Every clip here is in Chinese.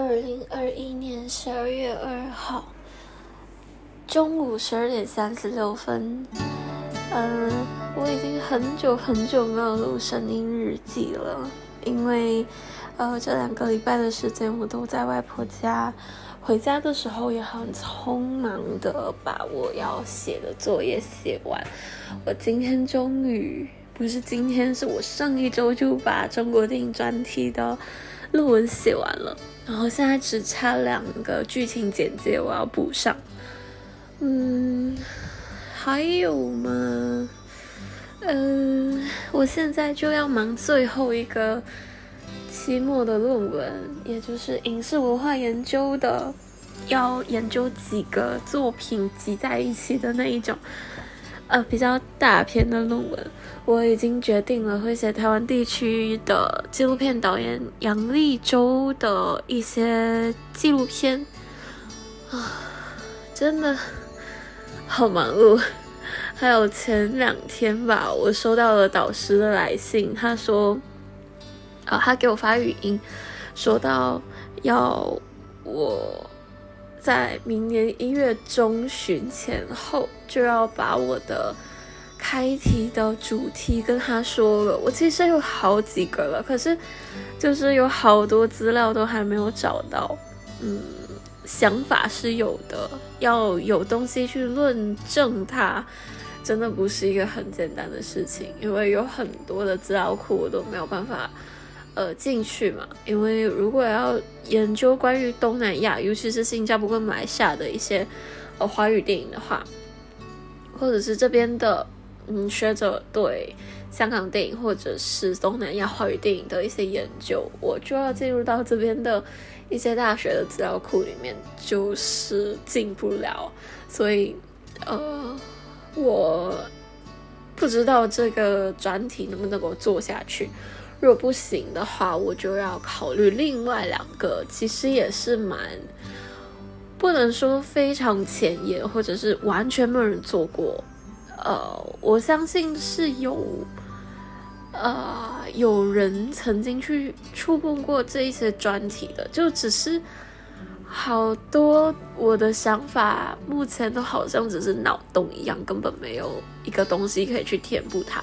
二零二一年十二月二号中午十二点三十六分。嗯，我已经很久很久没有录声音日记了，因为呃这两个礼拜的时间我都在外婆家，回家的时候也很匆忙的把我要写的作业写完。我今天终于不是今天，是我上一周就把中国电影专题的论文写完了，然后现在只差两个剧情简介我要补上。嗯。还有吗？嗯，我现在就要忙最后一个期末的论文，也就是影视文化研究的，要研究几个作品集在一起的那一种，呃，比较大篇的论文。我已经决定了会写台湾地区的纪录片导演杨立洲的一些纪录片啊，真的。好忙碌，还有前两天吧，我收到了导师的来信，他说，啊，他给我发语音，说到要我在明年一月中旬前后就要把我的开题的主题跟他说了。我其实有好几个了，可是就是有好多资料都还没有找到，嗯。想法是有的，要有东西去论证它，真的不是一个很简单的事情，因为有很多的资料库我都没有办法，呃，进去嘛。因为如果要研究关于东南亚，尤其是新加坡跟马来西亚的一些呃华语电影的话，或者是这边的嗯学者对香港电影或者是东南亚华语电影的一些研究，我就要进入到这边的。一些大学的资料库里面就是进不了，所以呃，我不知道这个专题能不能够做下去。如果不行的话，我就要考虑另外两个，其实也是蛮不能说非常前沿，或者是完全没有人做过。呃，我相信是有。呃，有人曾经去触碰过这一些专题的，就只是好多我的想法，目前都好像只是脑洞一样，根本没有一个东西可以去填补它。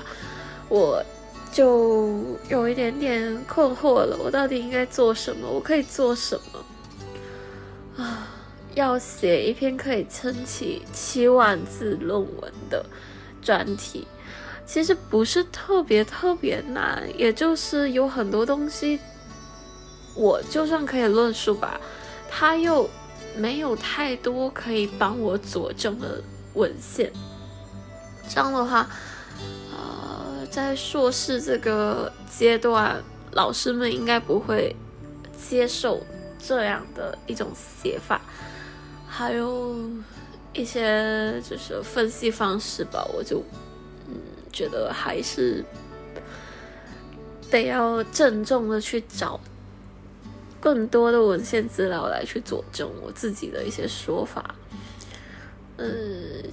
我就有一点点困惑了，我到底应该做什么？我可以做什么？啊，要写一篇可以撑起七万字论文的专题。其实不是特别特别难，也就是有很多东西，我就算可以论述吧，它又没有太多可以帮我佐证的文献。这样的话，在硕士这个阶段，老师们应该不会接受这样的一种写法，还有一些就是分析方式吧，我就嗯。觉得还是得要郑重的去找更多的文献资料来去佐证我自己的一些说法。呃，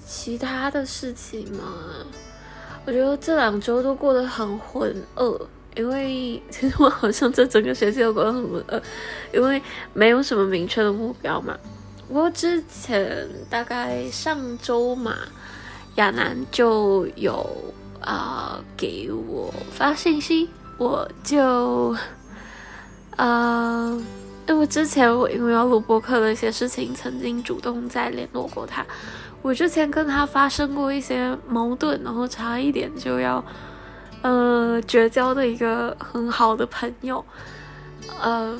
其他的事情嘛，我觉得这两周都过得很浑噩，因为 其实我好像这整个学期都过得很浑噩，因为没有什么明确的目标嘛。我之前大概上周嘛，亚楠就有。啊，给我发信息，我就，呃，因为之前我因为要录播客的一些事情，曾经主动在联络过他。我之前跟他发生过一些矛盾，然后差一点就要，呃，绝交的一个很好的朋友，嗯，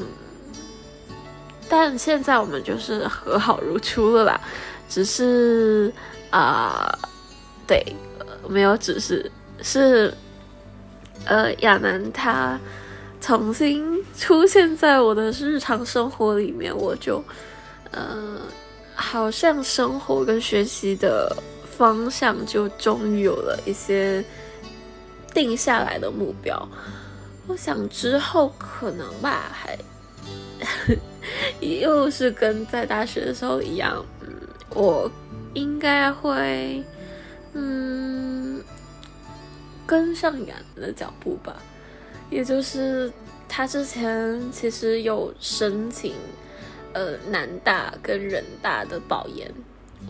但现在我们就是和好如初了吧？只是啊，对。没有，只是是，呃，亚楠他重新出现在我的日常生活里面，我就，呃，好像生活跟学习的方向就终于有了一些定下来的目标。我想之后可能吧，还又是跟在大学的时候一样，嗯，我应该会。嗯，跟上雅的脚步吧，也就是他之前其实有申请呃南大跟人大的保研。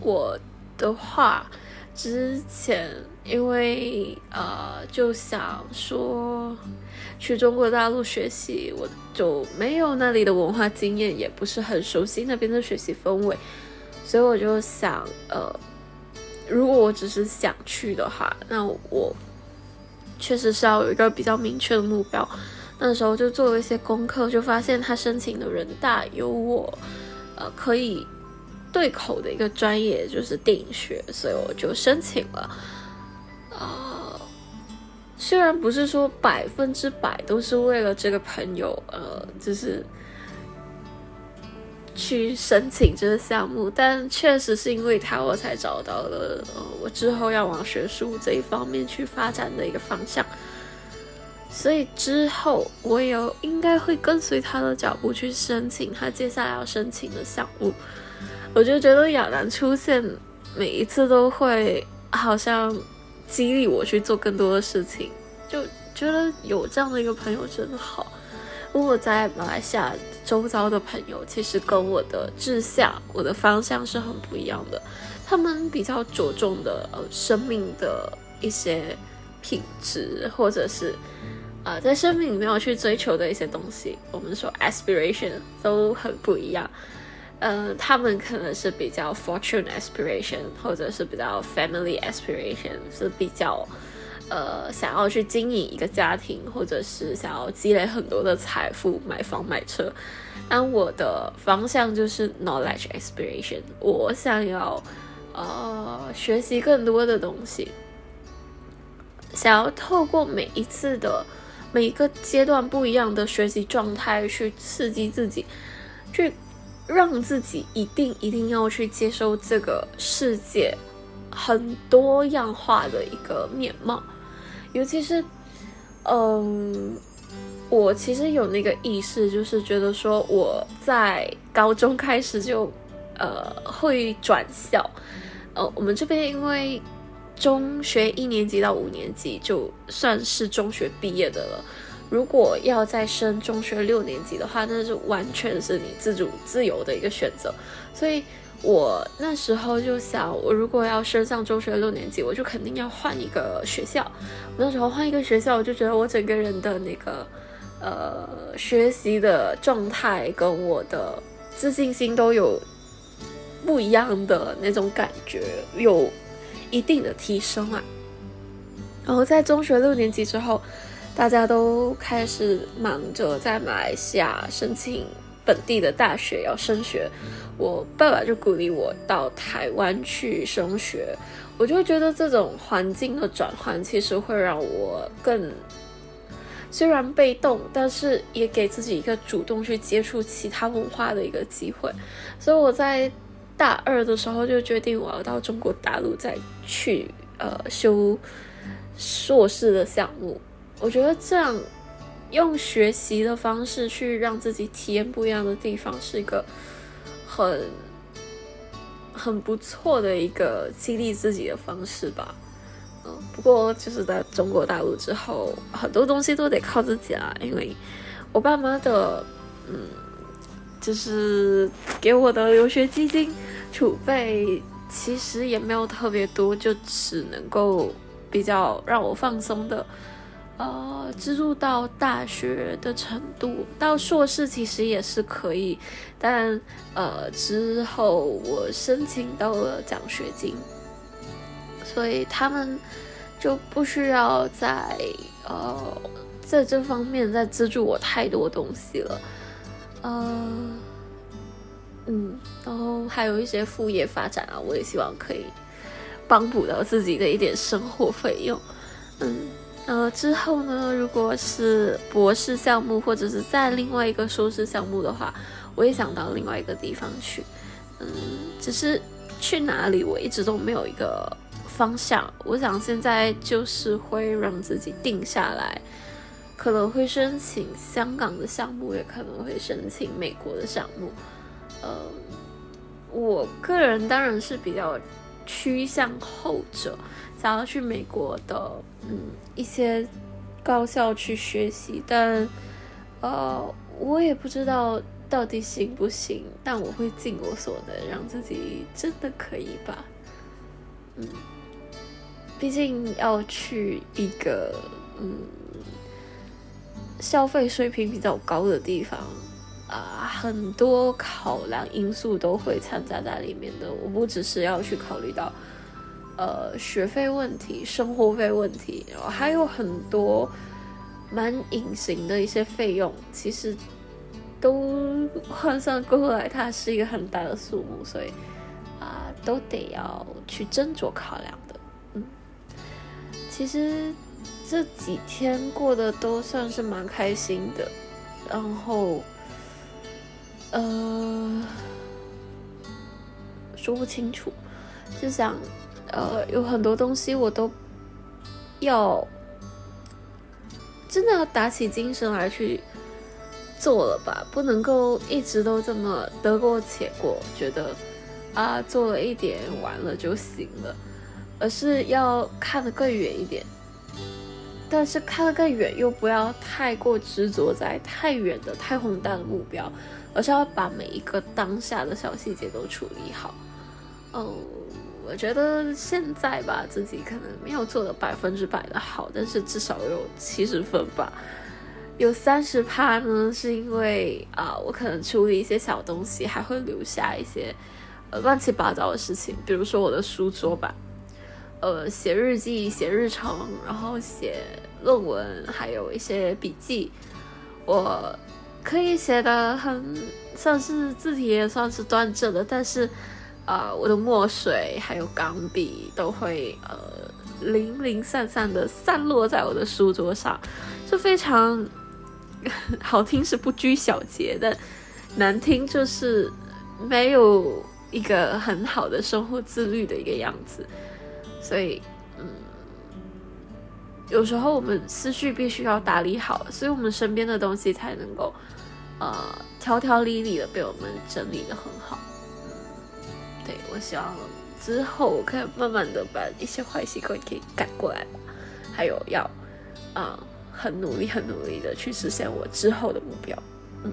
我的话，之前因为呃就想说去中国大陆学习，我就没有那里的文化经验，也不是很熟悉那边的学习氛围，所以我就想，呃，如果我只是想去的话，那我确实是要有一个比较明确的目标。那时候就做了一些功课，就发现他申请的人大有我，呃，可以。对口的一个专业就是电影学，所以我就申请了。啊，虽然不是说百分之百都是为了这个朋友，呃，就是去申请这个项目，但确实是因为他，我才找到了呃，我之后要往学术这一方面去发展的一个方向。所以之后我也应该会跟随他的脚步去申请他接下来要申请的项目。我就觉得亚楠出现每一次都会好像激励我去做更多的事情，就觉得有这样的一个朋友真好。如果在马来西亚周遭的朋友，其实跟我的志向、我的方向是很不一样的。他们比较着重的呃生命的一些品质，或者是啊在生命里面要去追求的一些东西，我们说 aspiration 都很不一样。呃，他们可能是比较 fortune aspiration，或者是比较 family aspiration，是比较呃想要去经营一个家庭，或者是想要积累很多的财富，买房买车。那我的方向就是 knowledge aspiration，我想要呃学习更多的东西，想要透过每一次的每一个阶段不一样的学习状态去刺激自己，去。让自己一定一定要去接受这个世界很多样化的一个面貌，尤其是，嗯，我其实有那个意识，就是觉得说我在高中开始就呃会转校，呃，我们这边因为中学一年级到五年级就算是中学毕业的了。如果要再升中学六年级的话，那是完全是你自主自由的一个选择。所以我那时候就想，我如果要升上中学六年级，我就肯定要换一个学校。我那时候换一个学校，我就觉得我整个人的那个呃学习的状态跟我的自信心都有不一样的那种感觉，有一定的提升啊。然后在中学六年级之后。大家都开始忙着在马来西亚申请本地的大学要升学，我爸爸就鼓励我到台湾去升学，我就觉得这种环境的转换其实会让我更虽然被动，但是也给自己一个主动去接触其他文化的一个机会，所以我在大二的时候就决定我要到中国大陆再去呃修硕士的项目。我觉得这样用学习的方式去让自己体验不一样的地方，是一个很很不错的一个激励自己的方式吧。嗯，不过就是在中国大陆之后，很多东西都得靠自己啦。因为我爸妈的嗯，就是给我的留学基金储备其实也没有特别多，就只能够比较让我放松的。呃，资助到大学的程度，到硕士其实也是可以，但呃之后我申请到了奖学金，所以他们就不需要在呃在这方面再资助我太多东西了，呃，嗯，然后还有一些副业发展啊，我也希望可以帮补到自己的一点生活费用，嗯。呃，之后呢，如果是博士项目或者是在另外一个硕士项目的话，我也想到另外一个地方去。嗯，只是去哪里，我一直都没有一个方向。我想现在就是会让自己定下来，可能会申请香港的项目，也可能会申请美国的项目。呃，我个人当然是比较趋向后者。想要去美国的，嗯，一些高校去学习，但，呃，我也不知道到底行不行？但我会尽我所能，让自己真的可以吧。嗯，毕竟要去一个嗯消费水平比较高的地方啊，很多考量因素都会掺杂在里面的。我不只是要去考虑到呃学费问题、生活费问题，然后还有很多蛮隐形的一些费用，其实。都换算过来，它是一个很大的数目，所以啊，都得要去斟酌考量的。嗯，其实这几天过得都算是蛮开心的，然后呃，说不清楚，就想呃，有很多东西我都要真的要打起精神来去。做了吧，不能够一直都这么得过且过，觉得啊做了一点完了就行了，而是要看得更远一点。但是看得更远又不要太过执着在太远的、太宏大的目标，而是要把每一个当下的小细节都处理好。嗯，我觉得现在吧，自己可能没有做的百分之百的好，但是至少有七十分吧。有三十趴呢，是因为啊，我可能处理一些小东西，还会留下一些呃乱七八糟的事情，比如说我的书桌吧，呃，写日记、写日程，然后写论文，还有一些笔记，我可以写的很算是字体也算是端正的，但是啊，我的墨水还有钢笔都会呃零零散散的散落在我的书桌上，就非常。好听是不拘小节，的难听就是没有一个很好的生活自律的一个样子。所以，嗯，有时候我们思绪必须要打理好，所以我们身边的东西才能够呃条条理理的被我们整理的很好。嗯对我希望之后我可以慢慢的把一些坏习惯给改过来，还有要啊。很努力，很努力的去实现我之后的目标。嗯